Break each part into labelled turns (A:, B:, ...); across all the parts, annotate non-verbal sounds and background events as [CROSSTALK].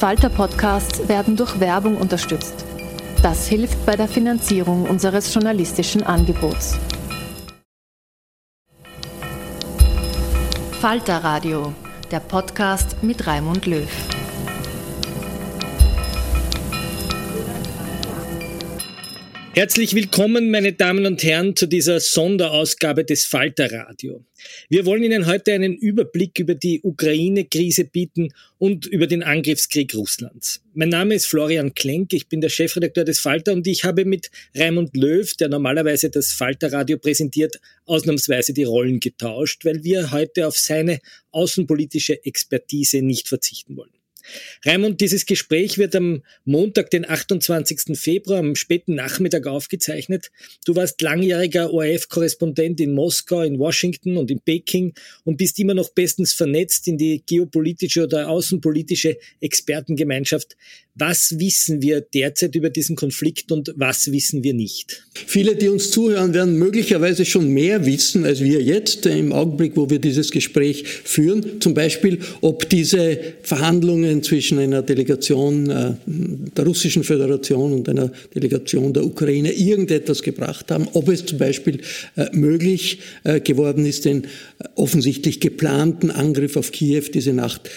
A: Falter-Podcasts werden durch Werbung unterstützt. Das hilft bei der Finanzierung unseres journalistischen Angebots. Falter Radio, der Podcast mit Raimund Löw.
B: Herzlich willkommen, meine Damen und Herren, zu dieser Sonderausgabe des Falter Radio. Wir wollen Ihnen heute einen Überblick über die Ukraine-Krise bieten und über den Angriffskrieg Russlands. Mein Name ist Florian Klenk, ich bin der Chefredakteur des Falter und ich habe mit Raimund Löw, der normalerweise das Falter Radio präsentiert, ausnahmsweise die Rollen getauscht, weil wir heute auf seine außenpolitische Expertise nicht verzichten wollen. Raimund, dieses Gespräch wird am Montag, den 28. Februar, am späten Nachmittag aufgezeichnet. Du warst langjähriger ORF-Korrespondent in Moskau, in Washington und in Peking und bist immer noch bestens vernetzt in die geopolitische oder außenpolitische Expertengemeinschaft. Was wissen wir derzeit über diesen Konflikt und was wissen wir nicht?
C: Viele, die uns zuhören, werden möglicherweise schon mehr wissen als wir jetzt im Augenblick, wo wir dieses Gespräch führen. Zum Beispiel, ob diese Verhandlungen zwischen einer Delegation äh, der Russischen Föderation und einer Delegation der Ukraine irgendetwas gebracht haben. Ob es zum Beispiel äh, möglich äh, geworden ist, den offensichtlich geplanten Angriff auf Kiew diese Nacht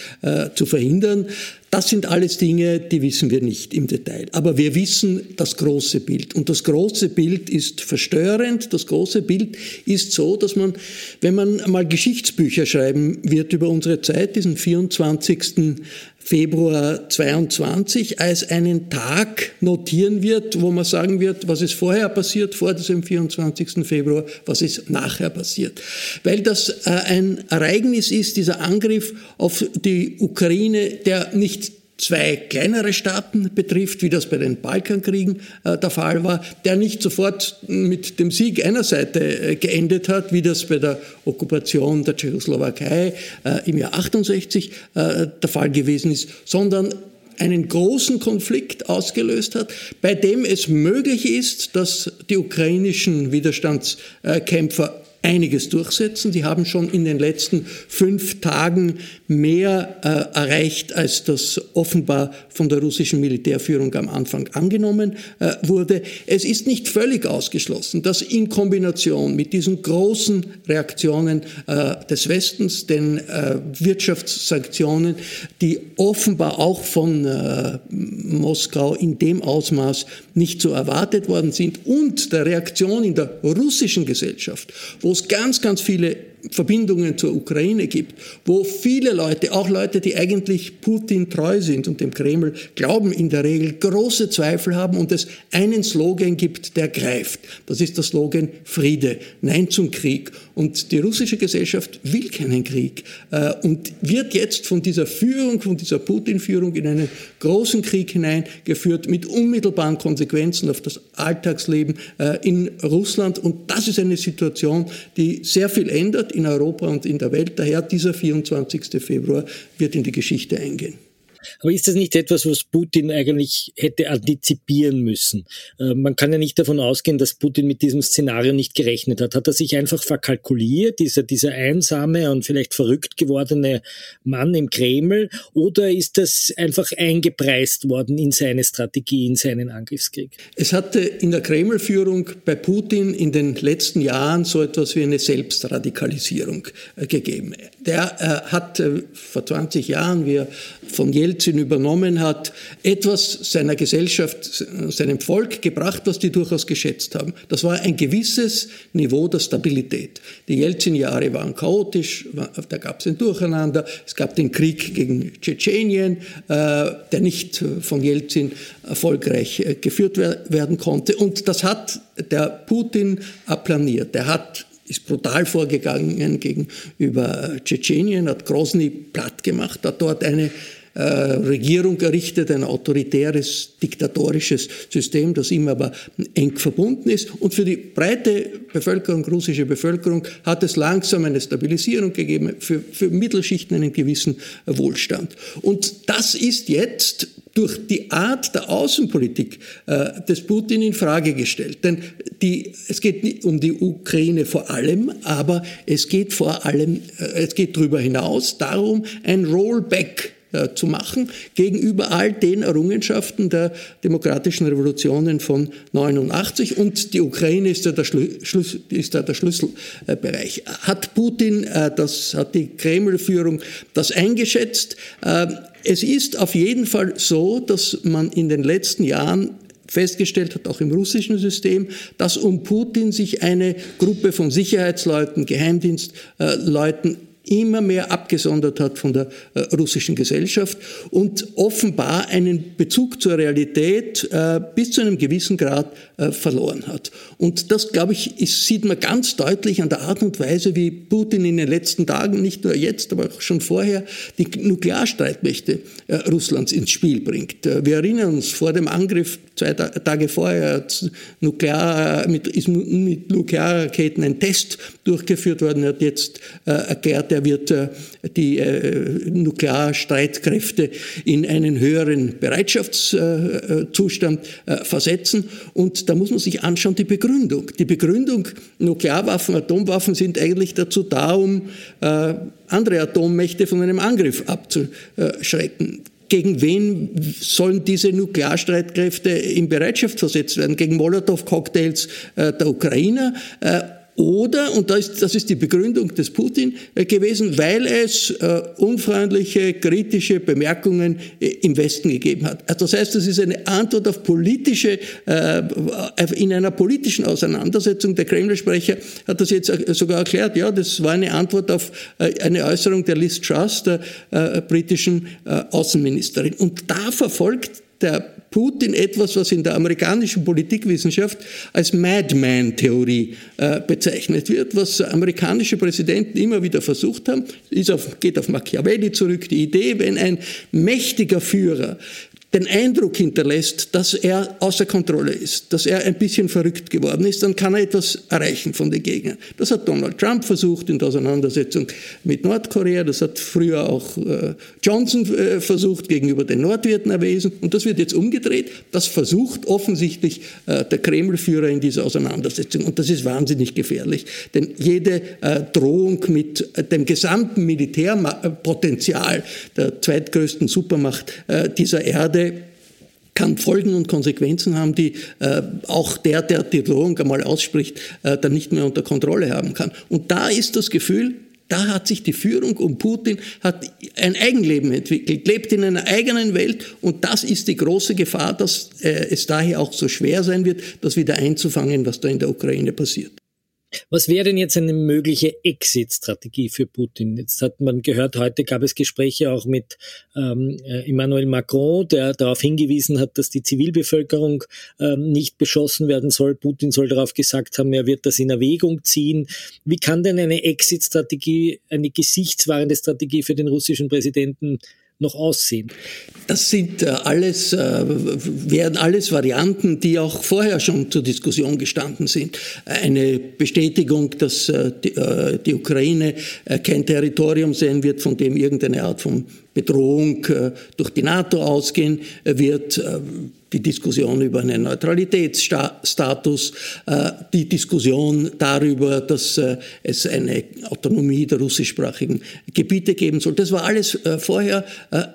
C: zu verhindern. Das sind alles Dinge, die wissen wir nicht im Detail. Aber wir wissen das große Bild. Und das große Bild ist verstörend. Das große Bild ist so, dass man, wenn man mal Geschichtsbücher schreiben wird über unsere Zeit, diesen 24. Februar 22 als einen Tag notieren wird, wo man sagen wird, was ist vorher passiert, vor diesem 24. Februar, was ist nachher passiert. Weil das äh, ein Ereignis ist, dieser Angriff auf die Ukraine, der nicht zwei kleinere Staaten betrifft, wie das bei den Balkankriegen äh, der Fall war, der nicht sofort mit dem Sieg einer Seite äh, geendet hat, wie das bei der Okkupation der Tschechoslowakei äh, im Jahr 68 äh, der Fall gewesen ist, sondern einen großen Konflikt ausgelöst hat, bei dem es möglich ist, dass die ukrainischen Widerstandskämpfer einiges durchsetzen. Sie haben schon in den letzten fünf Tagen mehr äh, erreicht, als das offenbar von der russischen Militärführung am Anfang angenommen äh, wurde. Es ist nicht völlig ausgeschlossen, dass in Kombination mit diesen großen Reaktionen äh, des Westens, den äh, Wirtschaftssanktionen, die offenbar auch von äh, Moskau in dem Ausmaß nicht so erwartet worden sind und der Reaktion in der russischen Gesellschaft, wo es ganz, ganz viele Verbindungen zur Ukraine gibt, wo viele Leute, auch Leute, die eigentlich Putin treu sind und dem Kreml glauben, in der Regel große Zweifel haben und es einen Slogan gibt, der greift. Das ist der Slogan Friede, Nein zum Krieg. Und die russische Gesellschaft will keinen Krieg äh, und wird jetzt von dieser Führung, von dieser Putin-Führung in einen großen Krieg hineingeführt mit unmittelbaren Konsequenzen auf das Alltagsleben äh, in Russland. Und das ist eine Situation, die sehr viel ändert in Europa und in der Welt. Daher dieser 24. Februar wird in die Geschichte eingehen.
B: Aber ist das nicht etwas, was Putin eigentlich hätte antizipieren müssen? Äh, man kann ja nicht davon ausgehen, dass Putin mit diesem Szenario nicht gerechnet hat. Hat er sich einfach verkalkuliert, dieser, dieser einsame und vielleicht verrückt gewordene Mann im Kreml? Oder ist das einfach eingepreist worden in seine Strategie, in seinen Angriffskrieg?
C: Es hatte in der Kreml-Führung bei Putin in den letzten Jahren so etwas wie eine Selbstradikalisierung äh, gegeben. Der äh, hat vor 20 Jahren, wie er von Jelzin übernommen hat, etwas seiner Gesellschaft, seinem Volk gebracht, was die durchaus geschätzt haben. Das war ein gewisses Niveau der Stabilität. Die Jelzin-Jahre waren chaotisch, da gab es ein Durcheinander, es gab den Krieg gegen Tschetschenien, äh, der nicht von Jelzin erfolgreich äh, geführt werden konnte. Und das hat der Putin planiert. Der hat ist brutal vorgegangen gegenüber Tschetschenien, hat Grozny platt gemacht, hat dort eine äh, Regierung errichtet, ein autoritäres, diktatorisches System, das ihm aber eng verbunden ist. Und für die breite Bevölkerung, russische Bevölkerung, hat es langsam eine Stabilisierung gegeben, für, für Mittelschichten einen gewissen Wohlstand. Und das ist jetzt durch die Art der Außenpolitik äh, des Putin in Frage gestellt. Denn die, es geht um die Ukraine vor allem, aber es geht vor allem, äh, es geht darüber hinaus darum, ein Rollback äh, zu machen gegenüber all den Errungenschaften der demokratischen Revolutionen von 89 und die Ukraine ist da der, Schlüssel, ist da der Schlüsselbereich. Hat Putin, äh, das hat die Kreml-Führung das eingeschätzt? Äh, es ist auf jeden Fall so, dass man in den letzten Jahren festgestellt hat, auch im russischen System, dass um Putin sich eine Gruppe von Sicherheitsleuten, Geheimdienstleuten immer mehr abgesondert hat von der äh, russischen Gesellschaft und offenbar einen Bezug zur Realität äh, bis zu einem gewissen Grad äh, verloren hat. Und das, glaube ich, ist, sieht man ganz deutlich an der Art und Weise, wie Putin in den letzten Tagen, nicht nur jetzt, aber auch schon vorher, die Nuklearstreitmächte äh, Russlands ins Spiel bringt. Äh, wir erinnern uns vor dem Angriff zwei Tage vorher Nuklear, mit, ist mit Nuklearraketen ein Test durchgeführt worden. Hat jetzt äh, erklärt, er wird äh, die äh, Nuklearstreitkräfte in einen höheren Bereitschaftszustand äh, versetzen. Und da muss man sich anschauen, die Begründung. Die Begründung, Nuklearwaffen, Atomwaffen sind eigentlich dazu da, um andere Atommächte von einem Angriff abzuschrecken gegen wen sollen diese Nuklearstreitkräfte in Bereitschaft versetzt werden? Gegen Molotow-Cocktails äh, der Ukrainer? Äh, oder, und das ist, die Begründung des Putin äh, gewesen, weil es äh, unfreundliche, kritische Bemerkungen äh, im Westen gegeben hat. Also das heißt, das ist eine Antwort auf politische, in einer politischen Auseinandersetzung. Der Kreml-Sprecher hat das jetzt sogar erklärt. Ja, das war eine Antwort auf eine Äußerung der Liz Truss, der britischen Außenministerin. Und da verfolgt der Putin etwas, was in der amerikanischen Politikwissenschaft als Madman-Theorie äh, bezeichnet wird, was amerikanische Präsidenten immer wieder versucht haben, auf, geht auf Machiavelli zurück, die Idee, wenn ein mächtiger Führer den Eindruck hinterlässt, dass er außer Kontrolle ist, dass er ein bisschen verrückt geworden ist, dann kann er etwas erreichen von den Gegnern. Das hat Donald Trump versucht in der Auseinandersetzung mit Nordkorea, das hat früher auch äh, Johnson äh, versucht gegenüber den Nordvietnamesen und das wird jetzt umgedreht. Das versucht offensichtlich äh, der Kreml-Führer in dieser Auseinandersetzung und das ist wahnsinnig gefährlich, denn jede äh, Drohung mit dem gesamten Militärpotenzial der zweitgrößten Supermacht dieser Erde kann Folgen und Konsequenzen haben, die äh, auch der, der die Drohung einmal ausspricht, äh, dann nicht mehr unter Kontrolle haben kann. Und da ist das Gefühl, da hat sich die Führung um Putin hat ein Eigenleben entwickelt, lebt in einer eigenen Welt und das ist die große Gefahr, dass äh, es daher auch so schwer sein wird, das wieder einzufangen, was da in der Ukraine passiert.
B: Was wäre denn jetzt eine mögliche Exit-Strategie für Putin? Jetzt hat man gehört, heute gab es Gespräche auch mit ähm, äh, Emmanuel Macron, der darauf hingewiesen hat, dass die Zivilbevölkerung ähm, nicht beschossen werden soll. Putin soll darauf gesagt haben, er wird das in Erwägung ziehen. Wie kann denn eine Exit-Strategie, eine gesichtswahrende Strategie für den russischen Präsidenten noch aussehen?
C: Das sind äh, alles, äh, werden alles Varianten, die auch vorher schon zur Diskussion gestanden sind. Eine Bestätigung, dass äh, die Ukraine kein Territorium sein wird, von dem irgendeine Art von Bedrohung durch die NATO ausgehen wird die Diskussion über einen Neutralitätsstatus, die Diskussion darüber, dass es eine Autonomie der russischsprachigen Gebiete geben soll. Das war alles vorher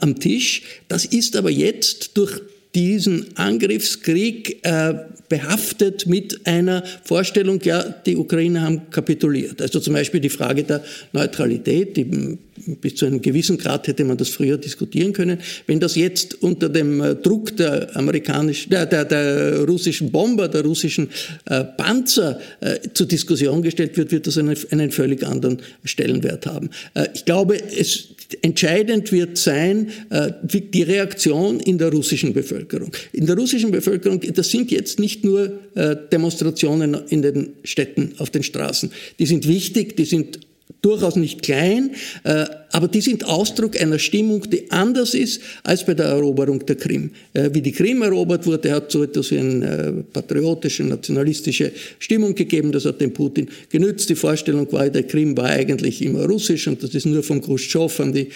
C: am Tisch. Das ist aber jetzt durch diesen Angriffskrieg äh, behaftet mit einer Vorstellung, ja, die Ukrainer haben kapituliert. Also zum Beispiel die Frage der Neutralität, die, bis zu einem gewissen Grad hätte man das früher diskutieren können. Wenn das jetzt unter dem äh, Druck der amerikanischen, der, der, der russischen Bomber, der russischen äh, Panzer äh, zur Diskussion gestellt wird, wird das einen, einen völlig anderen Stellenwert haben. Äh, ich glaube, es entscheidend wird sein äh, die Reaktion in der russischen Bevölkerung. In der russischen Bevölkerung, das sind jetzt nicht nur äh, Demonstrationen in den Städten, auf den Straßen. Die sind wichtig, die sind durchaus nicht klein, äh, aber die sind Ausdruck einer Stimmung, die anders ist als bei der Eroberung der Krim. Äh, wie die Krim erobert wurde, hat so etwas wie eine äh, patriotische, nationalistische Stimmung gegeben. Das hat den Putin genützt. Die Vorstellung war, der Krim war eigentlich immer russisch und das ist nur von Khrushchev an die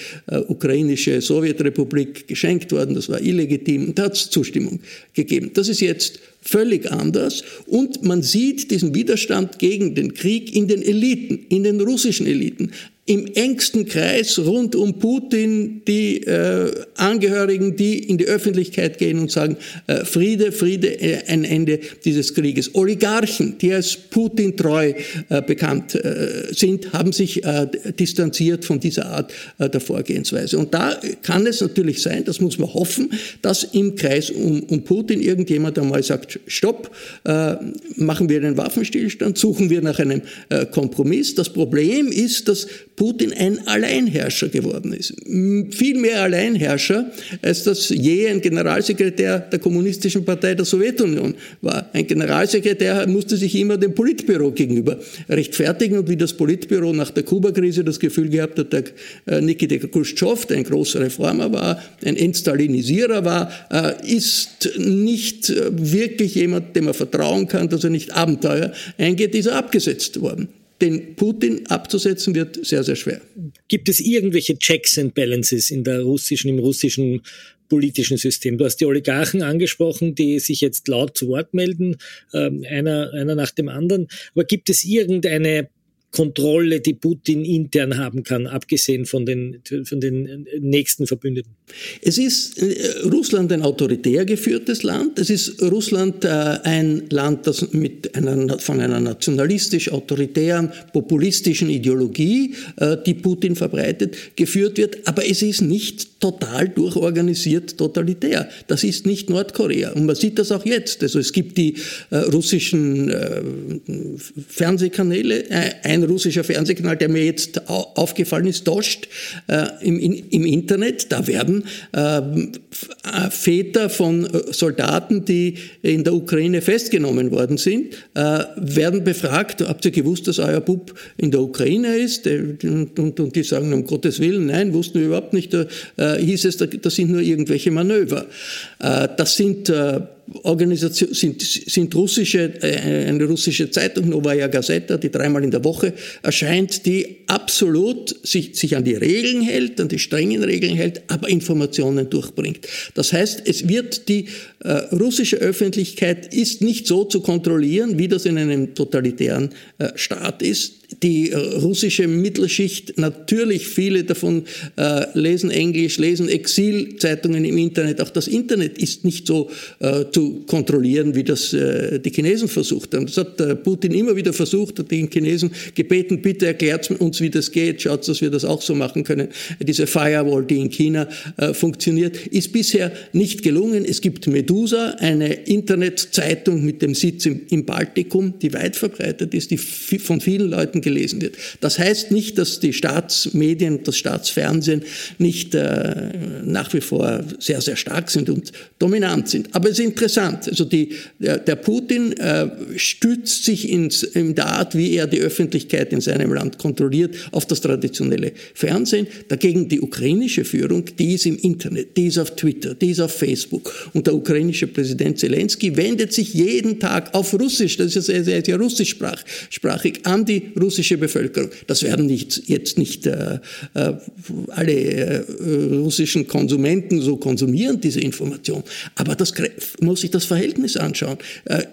C: ukrainische Sowjetrepublik geschenkt worden. Das war illegitim und da hat es Zustimmung gegeben. Das ist jetzt völlig anders. Und man sieht diesen Widerstand gegen den Krieg in den Eliten, in den russischen Eliten im engsten Kreis rund um Putin die äh, Angehörigen, die in die Öffentlichkeit gehen und sagen, äh, Friede, Friede, äh, ein Ende dieses Krieges. Oligarchen, die als Putin treu äh, bekannt äh, sind, haben sich äh, distanziert von dieser Art der Vorgehensweise. Und da kann es natürlich sein, das muss man hoffen, dass im Kreis um, um Putin irgendjemand einmal sagt, stopp, machen wir einen Waffenstillstand, suchen wir nach einem Kompromiss. Das Problem ist, dass Putin ein Alleinherrscher geworden ist. Viel mehr Alleinherrscher, als das je ein Generalsekretär der Kommunistischen Partei der Sowjetunion war. Ein Generalsekretär musste sich immer dem Politbüro gegenüber rechtfertigen und wie das Politbüro nach der Kuba-Krise das Gefühl gehabt hat, der äh, Nikita Khrushchev, der ein großer Reformer war, ein Entstalinisierer war, äh, ist nicht äh, wirklich jemand, dem man vertrauen kann, dass er nicht Abenteuer eingeht, ist er abgesetzt worden den Putin abzusetzen wird sehr, sehr schwer.
B: Gibt es irgendwelche Checks and Balances in der russischen, im russischen politischen System? Du hast die Oligarchen angesprochen, die sich jetzt laut zu Wort melden, ähm, einer, einer nach dem anderen. Aber gibt es irgendeine Kontrolle, die Putin intern haben kann, abgesehen von den, von den nächsten Verbündeten?
C: Es ist äh, Russland ein autoritär geführtes Land. Es ist Russland äh, ein Land, das mit einer, von einer nationalistisch-autoritären, populistischen Ideologie, äh, die Putin verbreitet, geführt wird. Aber es ist nicht total durchorganisiert totalitär. Das ist nicht Nordkorea. Und man sieht das auch jetzt. Also es gibt die russischen Fernsehkanäle, ein ein russischer Fernsehkanal, der mir jetzt aufgefallen ist, Dost äh, im, im, Internet. Da werden ähm, äh, Väter von äh, Soldaten, die in der Ukraine festgenommen worden sind, äh, werden befragt, habt ihr gewusst, dass euer Bub in der Ukraine ist? Und, und, und die sagen, um Gottes Willen, nein, wussten wir überhaupt nicht. Da äh, hieß es, das sind nur irgendwelche Manöver. Äh, das sind Organisation, sind, sind russische, äh, eine russische Zeitung, Novaya Gazeta, die dreimal in der Woche erscheint, die absolut sich, sich an die Regeln hält, an die strengen Regeln hält, aber Informationen durchbringt. Das heißt, es wird die äh, russische Öffentlichkeit ist nicht so zu kontrollieren, wie das in einem totalitären äh, Staat ist die äh, russische Mittelschicht, natürlich viele davon äh, lesen Englisch, lesen Exilzeitungen im Internet. Auch das Internet ist nicht so äh, zu kontrollieren, wie das äh, die Chinesen versucht haben. Das hat äh, Putin immer wieder versucht, hat den Chinesen gebeten, bitte erklärt uns, wie das geht, schaut, dass wir das auch so machen können. Diese Firewall, die in China äh, funktioniert, ist bisher nicht gelungen. Es gibt Medusa, eine Internetzeitung mit dem Sitz im, im Baltikum, die weit verbreitet ist, die von vielen Leuten gelesen wird. Das heißt nicht, dass die Staatsmedien, das Staatsfernsehen nicht äh, nach wie vor sehr, sehr stark sind und dominant sind. Aber es sind interessant. Also die, der, der Putin äh, stützt sich ins, in der Art, wie er die Öffentlichkeit in seinem Land kontrolliert, auf das traditionelle Fernsehen. Dagegen die ukrainische Führung, die ist im Internet, die ist auf Twitter, die ist auf Facebook. Und der ukrainische Präsident Zelensky wendet sich jeden Tag auf Russisch, das ist ja sehr, sehr russischsprachig, an die russische Bevölkerung. Das werden nicht, jetzt nicht äh, äh alle äh, russischen Konsumenten so konsumieren, diese Information. Aber das muss sich das Verhältnis anschauen.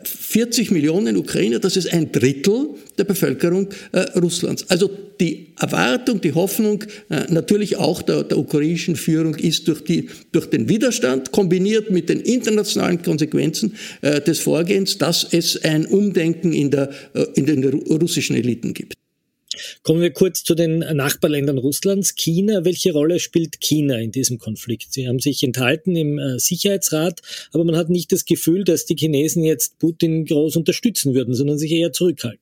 C: 40 äh, Millionen Ukrainer, das ist ein Drittel der Bevölkerung äh, Russlands. Also die Erwartung, die Hoffnung äh, natürlich auch der, der ukrainischen Führung ist durch, die, durch den Widerstand kombiniert mit den internationalen Konsequenzen des Vorgehens, dass es ein Umdenken in, der, in den russischen Eliten gibt.
B: Kommen wir kurz zu den Nachbarländern Russlands. China, welche Rolle spielt China in diesem Konflikt? Sie haben sich enthalten im äh, Sicherheitsrat, aber man hat nicht das Gefühl, dass die Chinesen jetzt Putin groß unterstützen würden, sondern sich eher zurückhalten.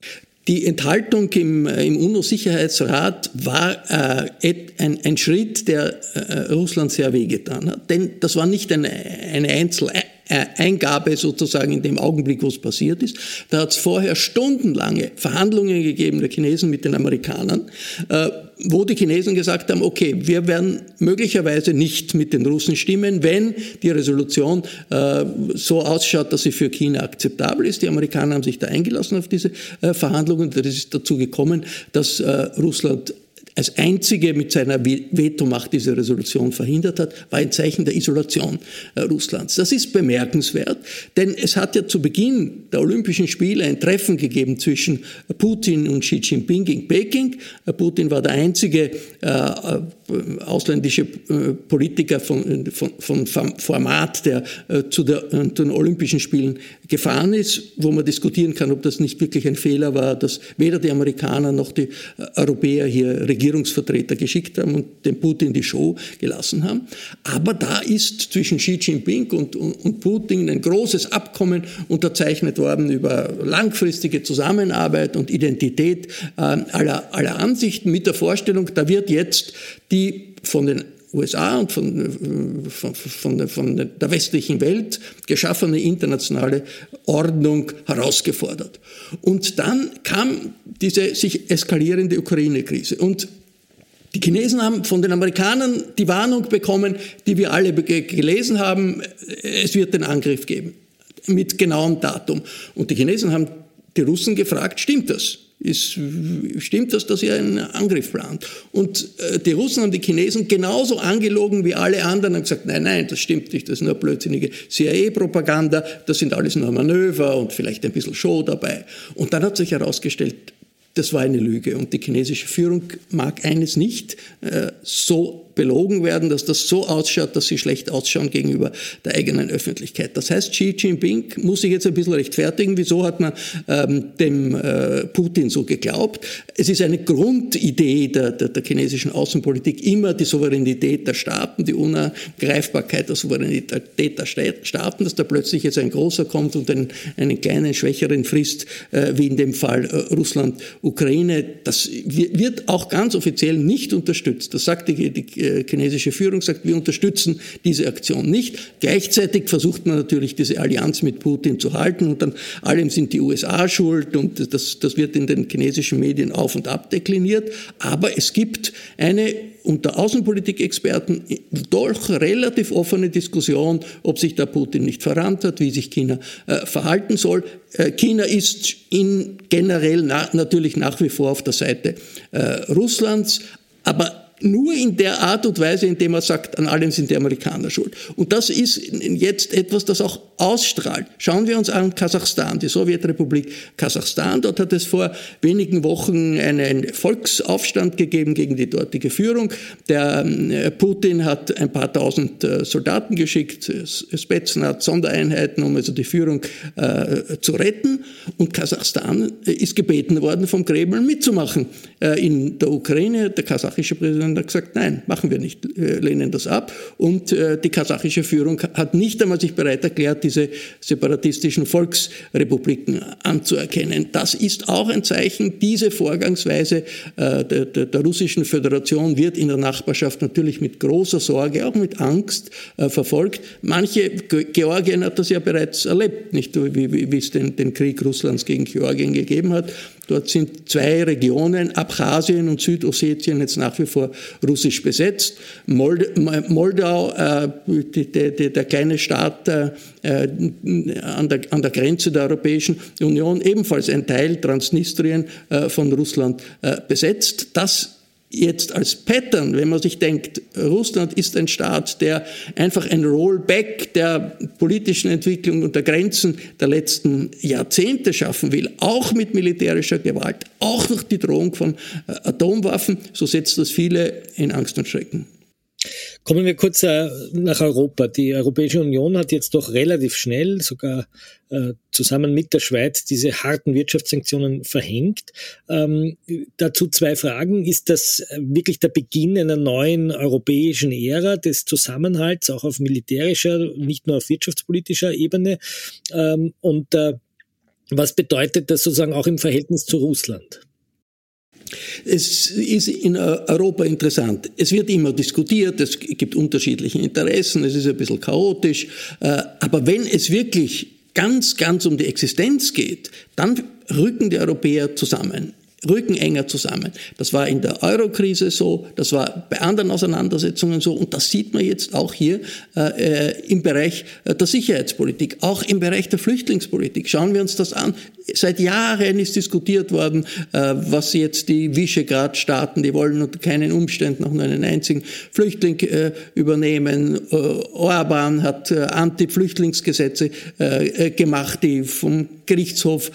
C: Die Enthaltung im, äh, im UNO-Sicherheitsrat war äh, ein, ein, Schritt, der äh, Russland sehr wehgetan hat. Denn das war nicht eine, eine Einzel Eingabe sozusagen in dem Augenblick, wo es passiert ist. Da hat es vorher stundenlange Verhandlungen gegeben der Chinesen mit den Amerikanern, äh, wo die Chinesen gesagt haben, okay, wir werden möglicherweise nicht mit den Russen stimmen, wenn die Resolution äh, so ausschaut, dass sie für China akzeptabel ist. Die Amerikaner haben sich da eingelassen auf diese äh, Verhandlungen. Das ist dazu gekommen, dass Russland als einzige mit seiner Vetomacht diese Resolution verhindert hat, war ein Zeichen der Isolation äh, Russlands. Das ist bemerkenswert, denn es hat ja zu Beginn der Olympischen Spiele ein Treffen gegeben zwischen Putin und Xi Jinping in Peking. Äh, Putin war der einzige äh, ausländische äh, Politiker von, von, von, Format, der äh, zu, der, zu den Olympischen Spielen gefahren ist, wo man diskutieren kann, ob das nicht wirklich ein Fehler war, dass weder die Amerikaner noch die Europäer hier Regierungsvertreter geschickt haben und den Putin die Show gelassen haben. Aber da ist zwischen Xi Jinping und, und, und Putin ein großes Abkommen unterzeichnet worden über langfristige Zusammenarbeit und Identität äh, aller, aller Ansichten mit der Vorstellung, da wird jetzt die von den USA und von, von, von, von, der westlichen Welt geschaffene internationale Ordnung herausgefordert. Und dann kam diese sich eskalierende Ukraine-Krise. Und die Chinesen haben von den Amerikanern die Warnung bekommen, die wir alle gelesen haben, es wird den Angriff geben, mit genauem Datum. Und die Chinesen haben die Russen gefragt, stimmt das? Ist, stimmt das, dass ihr einen Angriff plant? Und äh, die Russen haben die Chinesen genauso angelogen wie alle anderen und gesagt, nein, nein, das stimmt nicht, das ist nur blödsinnige CIA-Propaganda, das sind alles nur Manöver und vielleicht ein bisschen Show dabei. Und dann hat sich herausgestellt, das war eine Lüge. Und die chinesische Führung mag eines nicht, äh, so belogen werden, dass das so ausschaut, dass sie schlecht ausschauen gegenüber der eigenen Öffentlichkeit. Das heißt, Xi Jinping muss sich jetzt ein bisschen rechtfertigen. Wieso hat man ähm, dem äh, Putin so geglaubt? Es ist eine Grundidee der, der, der chinesischen Außenpolitik immer die Souveränität der Staaten, die Unangreifbarkeit der Souveränität der Staaten, dass da plötzlich jetzt ein großer kommt und einen, einen kleinen, schwächeren frisst, äh, wie in dem Fall äh, Russland, Ukraine. Das wird auch ganz offiziell nicht unterstützt. Das sagt die, die äh, chinesische Führung sagt, wir unterstützen diese Aktion nicht. Gleichzeitig versucht man natürlich diese Allianz mit Putin zu halten und dann allem sind die USA schuld und das, das wird in den chinesischen Medien auf und ab dekliniert. Aber es gibt eine unter Außenpolitikexperten doch relativ offene Diskussion, ob sich der Putin nicht verrannt hat, wie sich China äh, verhalten soll. Äh, China ist in generell na, natürlich nach wie vor auf der Seite äh, Russlands, aber nur in der Art und Weise, indem er sagt, an allem sind die Amerikaner schuld. Und das ist jetzt etwas, das auch ausstrahlt. Schauen wir uns an Kasachstan, die Sowjetrepublik Kasachstan. Dort hat es vor wenigen Wochen einen Volksaufstand gegeben gegen die dortige Führung. Der äh, Putin hat ein paar tausend äh, Soldaten geschickt, Spetsnaz, Sondereinheiten, um also die Führung äh, zu retten. Und Kasachstan ist gebeten worden, vom Kreml mitzumachen. Äh, in der Ukraine, der kasachische Präsident Russland hat gesagt, nein, machen wir nicht, äh, lehnen das ab. Und äh, die kasachische Führung hat nicht einmal sich bereit erklärt, diese separatistischen Volksrepubliken anzuerkennen. Das ist auch ein Zeichen, diese Vorgangsweise äh, der, der, der russischen Föderation wird in der Nachbarschaft natürlich mit großer Sorge, auch mit Angst verfolgt. Manche, Georgien hat das ja bereits erlebt, nicht wie, wie, wie es den, den Krieg Russlands gegen Georgien gegeben hat. Dort sind zwei Regionen, Abchasien und Südossetien, jetzt nach wie vor russisch besetzt. Moldau, äh, der, kleine Staat äh, an, der, an der Grenze der Europäischen Union, ebenfalls ein Teil Transnistrien äh, von Russland äh, besetzt. Das jetzt als Pattern, wenn man sich denkt, Russland ist ein Staat, der einfach ein Rollback der politischen Entwicklung und der Grenzen der letzten Jahrzehnte schaffen will, auch mit militärischer Gewalt, auch durch die Drohung von äh, Atomwaffen, so setzt das viele in Angst und Schrecken.
B: Kommen wir kurz äh, nach Europa. Die Europäische Union hat jetzt doch relativ schnell, sogar äh, zusammen mit der Schweiz, diese harten Wirtschaftssanktionen verhängt. Ähm, dazu zwei Fragen. Ist das wirklich der Beginn einer neuen europäischen Ära des Zusammenhalts, auch auf militärischer, nicht nur auf wirtschaftspolitischer Ebene? Ähm, und äh, was bedeutet das sozusagen auch im Verhältnis zu Russland?
C: Es ist in Europa interessant. Es wird immer diskutiert, es gibt unterschiedliche Interessen, es ist ein bisschen chaotisch. Äh, aber wenn es wirklich ganz, ganz um die Existenz geht, dann rücken die Europäer zusammen rücken enger zusammen. Das war in der Euro-Krise so, das war bei anderen Auseinandersetzungen so und das sieht man jetzt auch hier äh, äh im Bereich äh, der Sicherheitspolitik, auch im Bereich der Flüchtlingspolitik. Schauen wir uns das an. Seit Jahren ist diskutiert worden, äh, was jetzt die Visegrad-Staaten, die wollen unter keinen Umständen noch nur einen einzigen Flüchtling äh, übernehmen. Äh, Orban hat Anti-Flüchtlingsgesetze gemacht, die vom Gerichtshof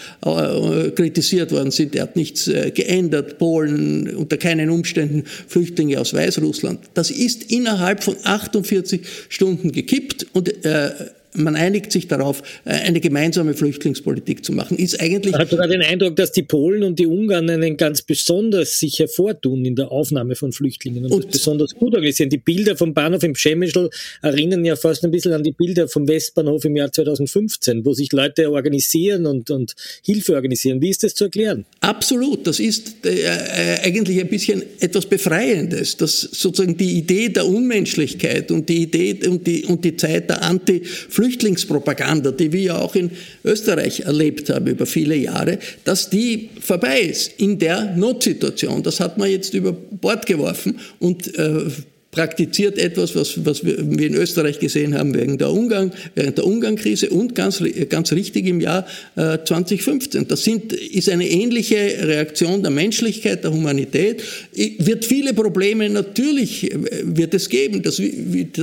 C: kritisiert worden sind. Er hat nichts geändert. Polen unter keinen Umständen Flüchtlinge aus Weißrussland. Das ist innerhalb von 48 Stunden gekippt und äh, man einigt sich darauf, äh, eine gemeinsame Flüchtlingspolitik zu machen. Ist eigentlich.
B: Hat sogar den Eindruck, dass die Polen und die Ungarn einen ganz besonders sich hervortun in der Aufnahme von Flüchtlingen und, und besonders gut organisieren. Die Bilder vom Bahnhof im Schemischl erinnern ja fast ein bisschen an die Bilder vom Westbahnhof im Jahr 2015, wo sich Leute organisieren und, und Hilfe organisieren. Wie ist das zu erklären?
C: Absolut. Das ist äh, äh eigentlich ein bisschen etwas Befreiendes, dass sozusagen die Idee der Unmenschlichkeit und die Idee und die, und die Zeit der Anti-Flüchtlingspolitik Flüchtlingspropaganda, die wir ja auch in Österreich erlebt haben über viele Jahre, dass die vorbei ist in der Notsituation. Das hat man jetzt über Bord geworfen und äh, praktiziert etwas, was, was wir, in Österreich gesehen haben während der Ungarn, während der Ungarn-Krise und ganz, ganz richtig im Jahr äh, 2015. Das sind, ist eine ähnliche Reaktion der Menschlichkeit, der Humanität. Wird viele Probleme natürlich äh, wird es geben. Das,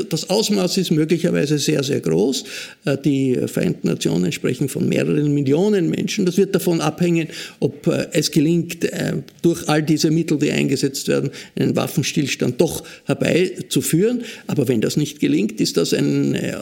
C: das Ausmaß ist möglicherweise sehr, sehr groß. Äh, die Vereinten Nationen sprechen von mehreren Millionen Menschen. Das wird davon abhängen, ob äh, es gelingt, äh, durch all diese Mittel, die eingesetzt werden, einen Waffenstillstand doch herbei herbeizuführen. Aber wenn das nicht gelingt, ist das ein, äh,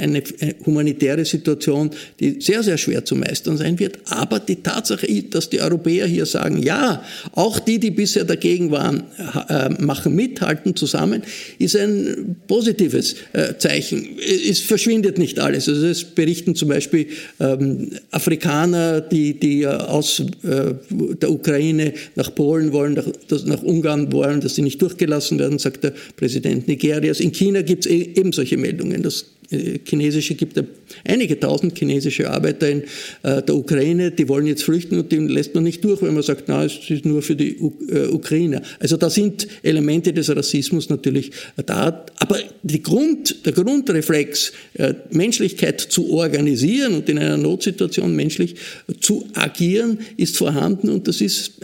C: eine humanitäre Situation, die sehr, sehr schwer zu meistern sein wird. Aber die Tatsache, dass die Europäer hier sagen, ja, auch die, die bisher dagegen waren, äh, machen mit, halten zusammen, ist ein positives äh, Zeichen. Es verschwindet nicht alles. Also es berichten zum Beispiel ähm, Afrikaner, die, die aus der Ukraine nach Polen wollen, nach Ungarn wollen, dass sie nicht durchgelassen werden sagt der Präsident Nigerias. In China gibt es eben solche Meldungen. Das chinesische gibt einige tausend chinesische Arbeiter in äh, der Ukraine, die wollen jetzt flüchten und die lässt man nicht durch, wenn man sagt, na, es ist nur für die äh, Ukrainer. Also da sind Elemente des Rassismus natürlich da. Aber Grund, der Grundreflex, Menschlichkeit zu organisieren und in einer Notsituation menschlich zu agieren, ist vorhanden und das ist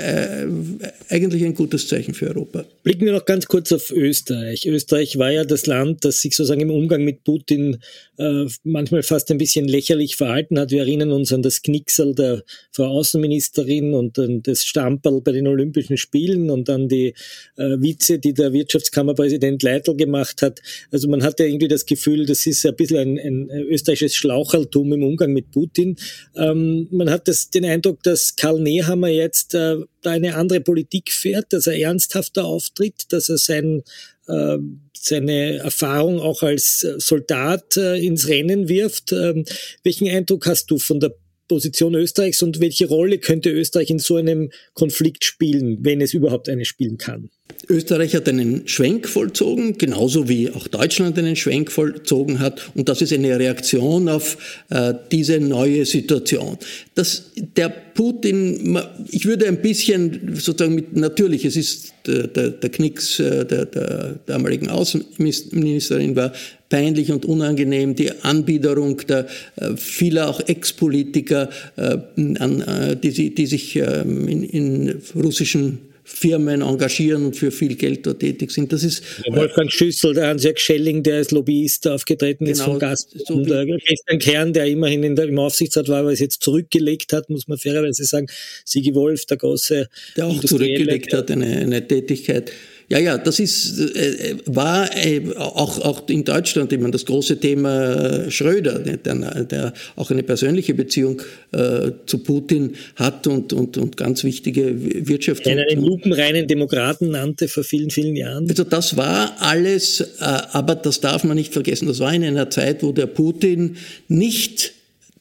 C: eigentlich ein gutes Zeichen für Europa.
B: Blicken wir noch ganz kurz auf Österreich. Österreich war ja das Land, das sich sozusagen im Umgang mit Putin Äh, manchmal fast ein bisschen lächerlich verhalten hat. Wir erinnern uns an das Knicksel der Frau Außenministerin und dann das Stamperl bei den Olympischen Spielen und dann die äh, Witze, die der Wirtschaftskammerpräsident Leitl gemacht hat. Also man hatte irgendwie das Gefühl, das ist ein bisschen ein, ein österreichisches Schlaucherltum im Umgang mit Putin. Ähm, man hat das, den Eindruck, dass Karl Nehammer jetzt äh, da eine andere Politik fährt, dass er ernsthafter auftritt, dass er sein äh, seine Erfahrung auch als Soldat äh, ins Rennen wirft. Ähm, welchen Eindruck hast du von der Position Österreichs und welche Rolle könnte Österreich in so einem Konflikt spielen, wenn es überhaupt eine spielen kann?
C: Österreich hat einen Schwenk vollzogen, genauso wie auch Deutschland einen Schwenk vollzogen hat. Und das ist eine Reaktion auf äh, diese neue Situation. Das, der Putin, ich würde ein bisschen sozusagen mit, natürlich, es ist der, der, der Knicks äh, der, der damaligen Außenministerin war peinlich und unangenehm, die Anbiederung der äh, vieler auch Ex-Politiker, äh, äh, die, die sich ähm, in, in russischen Firmen engagieren und für viel Geld dort tätig sind. Das ist
B: der Wolfgang Schüssel, der Hans-Jörg Schelling, der als Lobbyist aufgetreten genau, ist vom Gast. So und der Christian Kern, der immerhin in der, im Aufsichtsrat war, aber es jetzt zurückgelegt hat, muss man fairerweise sagen. Sigi Wolf, der große.
C: Der auch zurückgelegt hat, eine, eine Tätigkeit. Ja, ja, das ist, äh, war äh, auch, auch in Deutschland immer das große Thema Schröder, der, der auch eine persönliche Beziehung äh, zu Putin hat und, und, und ganz wichtige Wirtschaft.
B: Der einen lupenreinen Demokraten nannte vor vielen, vielen Jahren.
C: Also das war alles, äh, aber das darf man nicht vergessen, das war in einer Zeit, wo der Putin nicht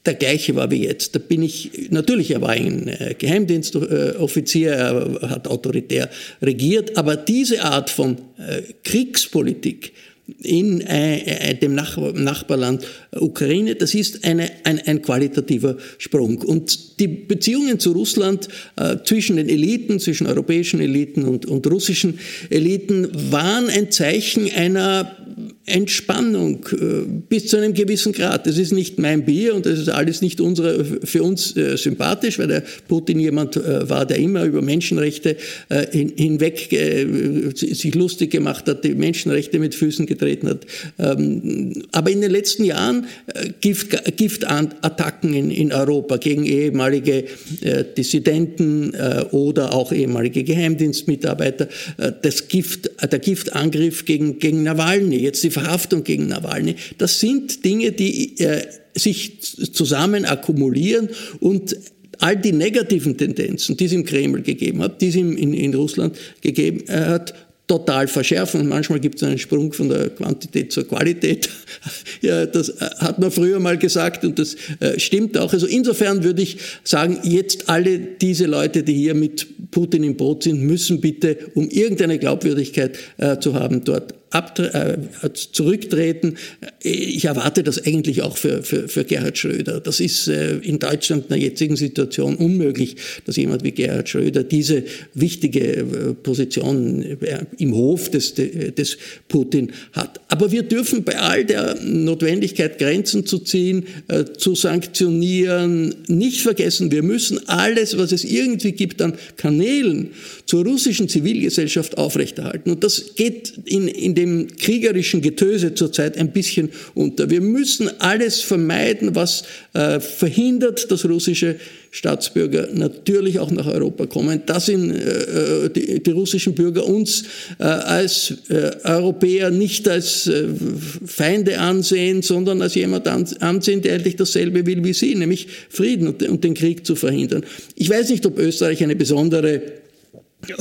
C: der gleiche war wie jetzt. Da bin ich, natürlich, er war ein äh, Geheimdienstoffizier, er hat autoritär regiert, aber diese Art von äh, Kriegspolitik, in äh, dem Nachbarland Ukraine. Das ist eine, ein, ein qualitativer Sprung. Und die Beziehungen zu Russland äh, zwischen den Eliten, zwischen europäischen Eliten und, und russischen Eliten waren ein Zeichen einer Entspannung äh, bis zu einem gewissen Grad. Das ist nicht mein Bier und das ist alles nicht unsere, für uns äh, sympathisch, weil der Putin jemand äh, war, der immer über Menschenrechte hinweg sich lustig gemacht hat, die Menschenrechte mit Füßen getreten hat. Ähm, aber in den letzten Jahren Gift, Giftattacken in, in Europa gegen ehemalige Dissidenten oder auch ehemalige Geheimdienstmitarbeiter, das Gift, der Giftangriff gegen, gegen Nawalny, jetzt die Verhaftung gegen Nawalny, das sind Dinge, die äh, sich zusammen akkumulieren und all die negativen Tendenzen, die es im Kreml gegeben hat, die es in, in Russland gegeben äh, hat, total verschärfen. Manchmal gibt es einen Sprung von der Quantität zur Qualität. [LAUGHS] ja, das äh, hat man früher mal gesagt und das äh, stimmt auch. Also insofern würde ich sagen, jetzt alle diese Leute, die hier mit Putin im Boot sind, müssen bitte, um irgendeine Glaubwürdigkeit äh, zu haben, dort äh, zurücktreten. Ich erwarte das eigentlich auch für, für, für Gerhard Schröder. Das ist äh, in Deutschland in der jetzigen Situation unmöglich, dass jemand wie Gerhard Schröder diese wichtige äh, Position im Hof des, des Putin hat. Aber wir dürfen bei all der Notwendigkeit, Grenzen zu ziehen, zu sanktionieren, nicht vergessen, wir müssen alles, was es irgendwie gibt an Kanälen zur russischen Zivilgesellschaft aufrechterhalten. Und das geht in, in dem kriegerischen Getöse zurzeit ein bisschen unter. Wir müssen alles vermeiden, was äh, verhindert, dass russische Staatsbürger natürlich auch nach Europa kommen, dass in, äh, die, die, russischen Bürger uns äh, als äh, Europäer nicht als äh, Feinde ansehen, sondern als jemand ansehen, der eigentlich dasselbe will wie sie, nämlich Frieden und, und den Krieg zu verhindern. Ich weiß nicht, ob Österreich eine besondere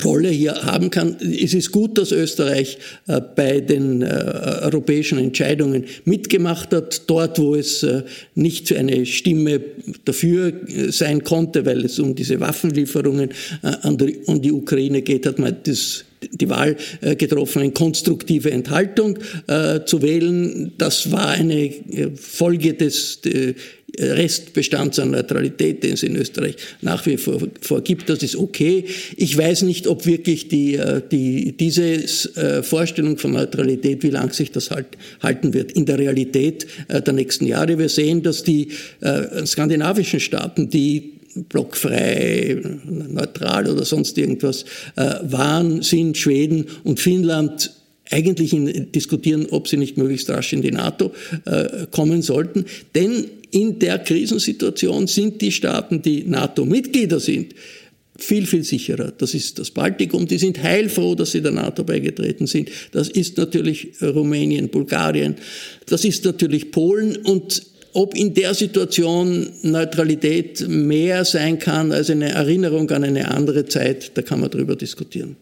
C: Rolle hier haben kann. Es ist gut, dass Österreich äh, bei den äh, europäischen Entscheidungen mitgemacht hat, dort, wo es äh, nicht eine Stimme dafür sein konnte, weil es um diese Waffenlieferungen an die Ukraine geht, hat man das die Wahl getroffen, eine konstruktive Enthaltung äh, zu wählen. Das war eine Folge des Restbestands an Neutralität, den es in Österreich nach wie vor, vor gibt. Das ist okay. Ich weiß nicht, ob wirklich die, äh, die, diese äh, Vorstellung von Neutralität, wie lang sich das halt, halten wird in der Realität äh, der nächsten Jahre. Wir sehen, dass die skandinavischen Staaten, die blockfrei, neutral oder sonst irgendwas waren, sind Schweden und Finnland eigentlich in, diskutieren, ob sie nicht möglichst rasch in die NATO äh, kommen sollten. Denn in der Krisensituation sind die Staaten, die NATO-Mitglieder sind, viel, viel sicherer. Das ist das Baltikum. Die sind heilfroh, dass sie der NATO beigetreten sind. Das ist natürlich Rumänien, Bulgarien. Das ist natürlich Polen. Und ob in der Situation Neutralität mehr sein kann als eine Erinnerung an eine andere Zeit, da kann man drüber diskutieren.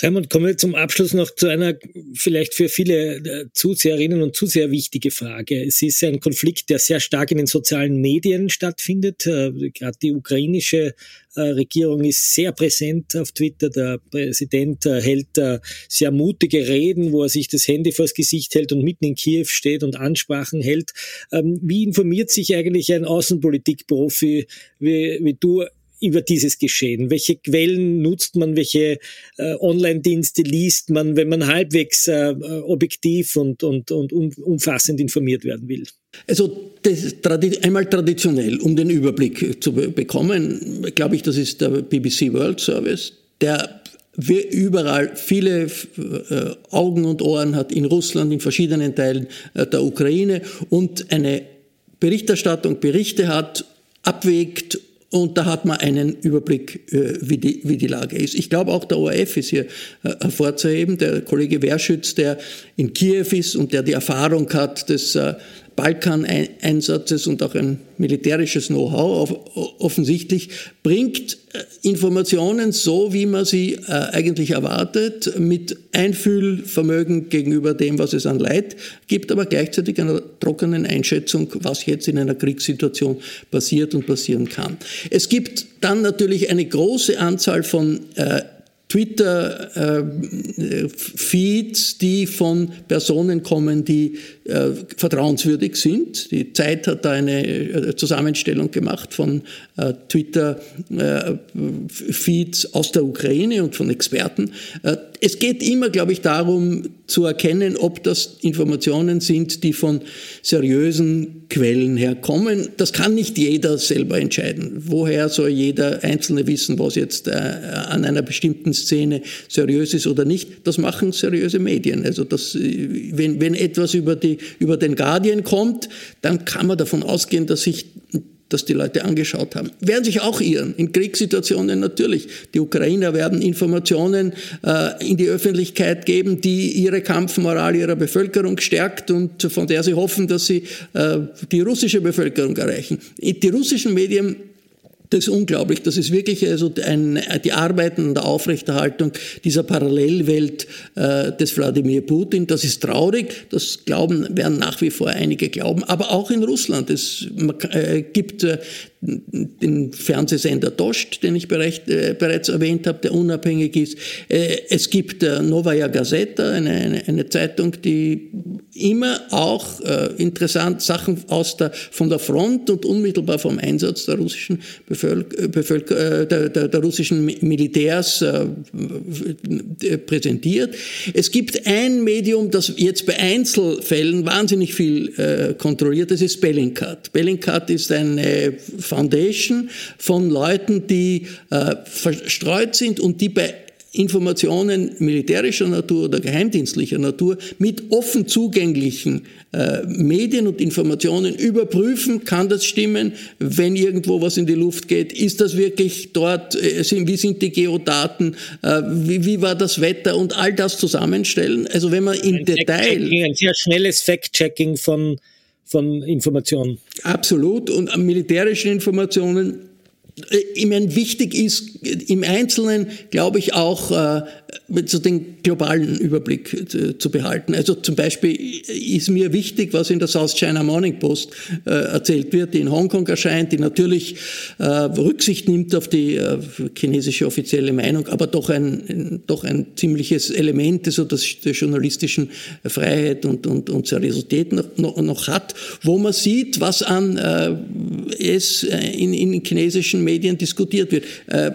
B: Raimund, kommen wir zum Abschluss noch zu einer vielleicht für viele äh, Zuseherinnen und Zuseher wichtige Frage. Es ist ein Konflikt, der sehr stark in den sozialen Medien stattfindet. Äh, gerade die ukrainische äh, Regierung ist sehr präsent auf Twitter. Der Präsident hält sehr mutige Reden, wo er sich das Handy vors Gesicht hält und mitten in Kiew steht und Ansprachen hält. Ähm, wie informiert sich eigentlich ein Außenpolitikprofi wie, wie du über dieses Geschehen? Welche Quellen nutzt man? Welche äh, Online-Dienste liest man, wenn man halbwegs äh, objektiv und, und, und umfassend informiert werden will?
C: Also das, einmal traditionell, um den Überblick zu bekommen, glaube ich, das ist der BBC World Service, der überall viele äh, Augen und Ohren hat in Russland, in verschiedenen Teilen äh, der Ukraine und eine Berichterstattung, Berichte hat, abwägt und da hat man einen Überblick, äh, wie die, wie die Lage ist. Ich glaube, auch der ORF ist hier äh, hervorzuheben. Der Kollege Werschütz, der in Kiew ist und der die Erfahrung hat des Balkaneinsatzes und auch ein militärisches Know-how offensichtlich, bringt äh, Informationen so, wie man sie äh, eigentlich erwartet, mit Einfühlvermögen gegenüber dem, was es an Leid gibt, aber gleichzeitig einer trockenen Einschätzung, was jetzt in einer Kriegssituation passiert und passieren kann. Es gibt dann natürlich eine große Anzahl von äh, Twitter-Feeds, äh, die von Personen kommen, die äh, vertrauenswürdig sind. Die Zeit hat da eine äh, Zusammenstellung gemacht von Twitter-Feeds aus der Ukraine und von Experten. Es geht immer, glaube ich, darum zu erkennen, ob das Informationen sind, die von seriösen Quellen herkommen. Das kann nicht jeder selber entscheiden. Woher soll jeder Einzelne wissen, was jetzt an einer bestimmten Szene seriös ist oder nicht? Das machen seriöse Medien. Also das, wenn, wenn etwas über die über den Guardian kommt, dann kann man davon ausgehen, dass sich dass die Leute angeschaut haben. Werden sich auch irren. In Kriegssituationen natürlich. Die Ukrainer werden Informationen äh, in die Öffentlichkeit geben, die ihre Kampfmoral ihrer Bevölkerung stärkt und von der sie hoffen, dass sie äh, die russische Bevölkerung erreichen. Die russischen Medien das ist unglaublich. Das ist wirklich also ein, die Arbeiten an der Aufrechterhaltung dieser Parallelwelt äh, des Wladimir Putin. Das ist traurig. Das glauben, werden nach wie vor einige glauben. Aber auch in Russland. Es äh, gibt äh, den Fernsehsender Dost, den ich berecht, äh, bereits erwähnt habe, der unabhängig ist. Äh, es gibt äh, Novaya Gazeta, eine, eine, eine, Zeitung, die immer auch äh, interessant Sachen aus der, von der Front und unmittelbar vom Einsatz der russischen, Bevölker, äh, Bevölker, äh, der, der, der, russischen Militärs präsentiert. Es gibt ein Medium, das jetzt bei Einzelfällen wahnsinnig viel kontrolliert, das ist Bellingcat. Bellingcat ist eine Foundation von Leuten, die äh, verstreut sind und die bei Informationen militärischer Natur oder geheimdienstlicher Natur mit offen zugänglichen äh, Medien und Informationen überprüfen, kann das stimmen, wenn irgendwo was in die Luft geht, ist das wirklich dort, äh, sind, wie sind die Geodaten, äh, wie, wie, war das Wetter und all das zusammenstellen. Also wenn man im Detail...
B: Ein sehr schnelles Fact-Checking von von Informationen.
C: Absolut. Und militärischen Informationen ich meine, wichtig ist im Einzelnen, glaube ich, auch äh, so den globalen Überblick äh, zu behalten. Also zum Beispiel ist mir wichtig, was in der South China Morning Post äh, erzählt wird, die in Hongkong erscheint, die natürlich äh, Rücksicht nimmt auf die äh, chinesische offizielle Meinung, aber doch ein, doch ein ziemliches Element also das, der journalistischen Freiheit und, und, und Seriosität noch, noch, hat, wo man sieht, was an es in, in chinesischen Medien diskutiert wird. Äh,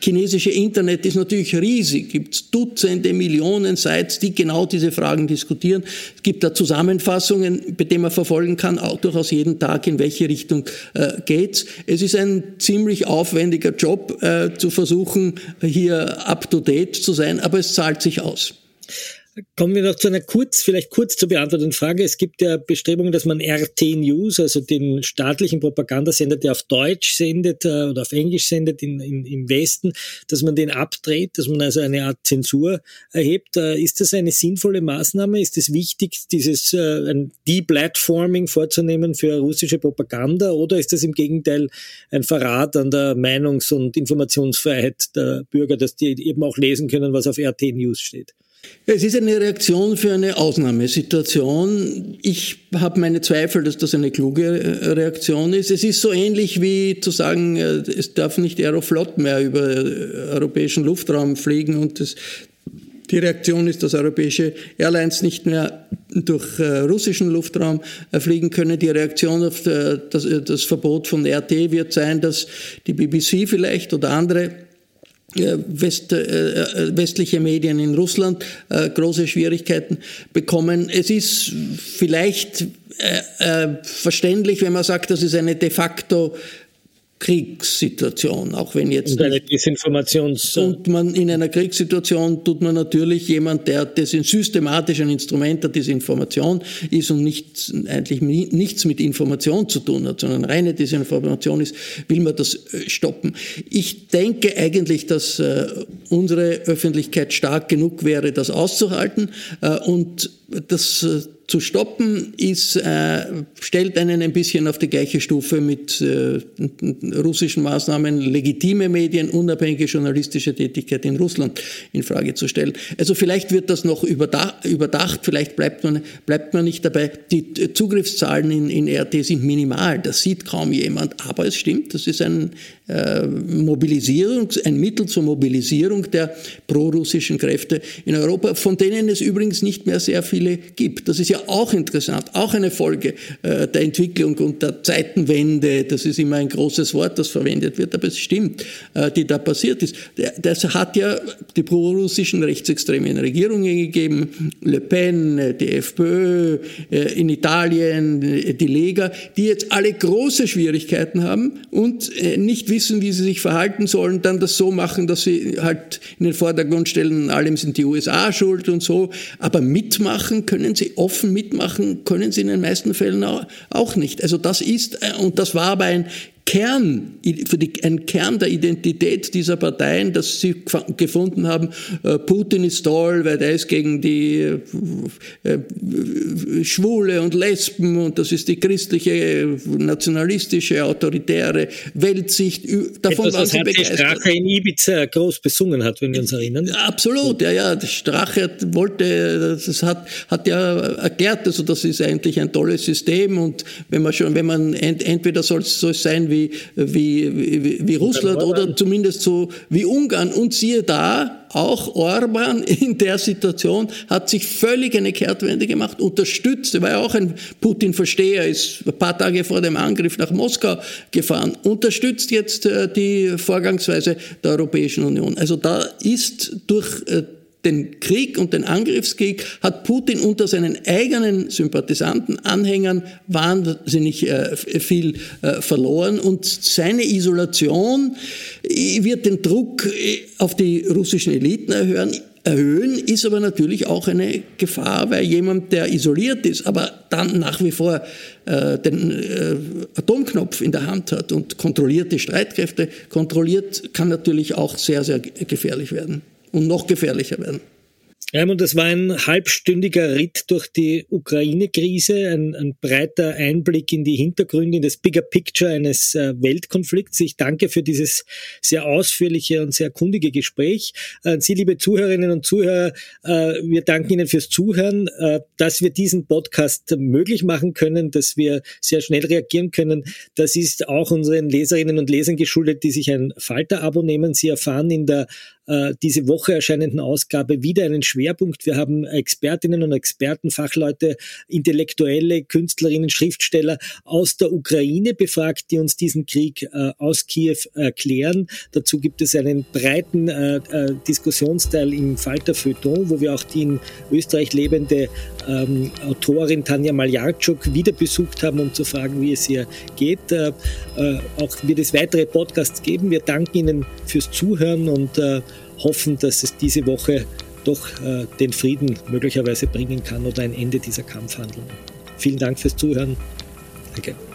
C: chinesische Internet ist natürlich riesig, gibt Dutzende, Millionen Sites, die genau diese Fragen diskutieren. Es gibt da Zusammenfassungen, bei denen man verfolgen kann, auch durchaus jeden Tag, in welche Richtung äh, geht's. Es ist ein ziemlich aufwendiger Job, äh, zu versuchen, hier up-to-date zu sein, aber es zahlt sich aus.
B: Kommen wir noch zu einer kurz, vielleicht kurz zu beantwortenden Frage. Es gibt ja Bestrebungen, dass man RT News, also den staatlichen Propagandasender, der auf Deutsch sendet äh, oder auf Englisch sendet in, in, im Westen, dass man den abdreht, dass man also eine Art Zensur erhebt. Äh, ist das eine sinnvolle Maßnahme? Ist es wichtig, dieses äh, Deplatforming vorzunehmen für russische Propaganda oder ist das im Gegenteil ein Verrat an der Meinungs- und Informationsfreiheit der Bürger, dass die eben auch lesen können, was auf RT News steht?
C: Es ist eine Reaktion für eine Ausnahmesituation. Ich habe meine Zweifel, dass das eine kluge äh, Reaktion ist. Es ist so ähnlich wie zu sagen, äh, es darf nicht Aeroflot mehr über äh, europäischen Luftraum fliegen und das, die Reaktion ist, dass europäische Airlines nicht mehr durch russischen Luftraum fliegen können. Die Reaktion auf das, das Verbot von RT wird sein, dass die BBC vielleicht oder andere West, äh, westliche Medien in Russland äh, große Schwierigkeiten bekommen. Es ist vielleicht äh, äh verständlich, wenn man sagt, das ist eine de facto Kriegssituation, auch wenn jetzt
B: und eine Desinformations
C: und man in einer Kriegssituation tut man natürlich jemand, der das systematisch ein Instrument der Desinformation ist und nicht, eigentlich nichts mit Information zu tun hat, sondern reine Desinformation ist, will man das äh, stoppen. Ich denke eigentlich, dass äh, unsere Öffentlichkeit stark genug wäre, das auszuhalten äh, und das zu stoppen ist, äh, stellt einen ein bisschen auf die gleiche Stufe mit äh, russischen Maßnahmen, legitime Medien, unabhängige journalistische Tätigkeit in Russland in Frage zu stellen. Also vielleicht wird das noch überdacht, überdacht vielleicht bleibt man, bleibt man nicht dabei. Die Zugriffszahlen in, in RT sind minimal, das sieht kaum jemand, aber es stimmt, das ist ein, äh, Mobilisierung, ein Mittel zur Mobilisierung der prorussischen Kräfte in Europa, von denen es übrigens nicht mehr sehr viele gibt. Das ist ja auch interessant, auch eine Folge äh, der Entwicklung und der Zeitenwende. Das ist immer ein großes Wort, das verwendet wird, aber es stimmt, äh, die da passiert ist. Das hat ja die prorussischen rechtsextremen Regierungen gegeben, Le Pen, die FPÖ, in Italien, die Lega, die jetzt alle große Schwierigkeiten haben und nicht wissen, wie sie sich verhalten sollen, dann das so machen, dass sie halt in den Vordergrund stellen, allem sind die USA schuld und so. Aber mitmachen können sie, offen mitmachen können sie in den meisten Fällen auch nicht. Also das ist, äh, und das war aber ein Kern, für die, ein Kern der Identität dieser Parteien, dass sie gefunden haben, äh, Putin ist toll, weil der ist gegen die äh, äh, Schwule und Lesben und das ist die christliche, nationalistische, autoritäre Weltsicht.
B: Davon Etwas, waren sie begeistert. Strache in Ibiza groß besungen hat, wenn wir uns erinnern.
C: Absolut, ja, ja. Strache wollte, das hat, hat ja erklärt, also das ist eigentlich ein tolles System und wenn man schon, wenn man ent, entweder soll es so sein wie wie, wie, wie, wie Russland oder zumindest so wie Ungarn. Und siehe da, auch Orban in der Situation hat sich völlig eine Kehrtwende gemacht, unterstützt, er war ja auch ein Putin-Versteher, ist ein paar Tage vor dem Angriff nach Moskau gefahren, unterstützt jetzt äh, die Vorgangsweise der Europäischen Union. Also da ist durch äh, den Krieg und den Angriffskrieg hat Putin unter seinen eigenen Sympathisanten, Anhängern wahnsinnig äh, viel äh, verloren. Und seine Isolation äh, wird den Druck äh, auf die russischen Eliten erhöhen, erhöhen, ist aber natürlich auch eine Gefahr, weil jemand, der isoliert ist, aber dann nach wie vor äh, den äh, Atomknopf in der Hand hat und kontrollierte Streitkräfte kontrolliert, kann natürlich auch sehr, sehr gefährlich werden und noch gefährlicher werden.
B: Raimund, das war ein halbstündiger Ritt durch die Ukraine-Krise, ein, ein, breiter Einblick in die Hintergründe, in das Bigger Picture eines äh, Weltkonflikts. Ich danke für dieses sehr ausführliche und sehr kundige Gespräch. Äh, Sie, liebe Zuhörerinnen und Zuhörer, äh, wir danken Ihnen fürs Zuhören, dass wir diesen Podcast möglich machen können, dass wir sehr schnell reagieren können. Das ist auch unseren Leserinnen und Lesern geschuldet, die sich ein Falter-Abo nehmen. Sie erfahren in der äh, diese Woche erscheinenden Ausgabe wieder einen Schwerpunkt. Wir haben Expertinnen und Experten, Fachleute, Intellektuelle, Künstlerinnen, Schriftsteller aus der Ukraine befragt, die uns diesen Krieg äh, aus Kiew erklären. Dazu gibt es einen breiten äh, äh Diskussionsteil im Falter Feuilleton, wo wir auch die in Österreich lebende ähm, Autorin Tanja Maljarczuk wieder besucht haben, um zu fragen, wie es ihr geht. Äh, äh, auch wird es weitere Podcasts geben. Wir danken Ihnen fürs Zuhören und äh, hoffen, dass es diese Woche doch äh, den Frieden möglicherweise bringen kann oder ein Ende dieser Kampfhandlungen. Vielen Dank fürs Zuhören. Danke.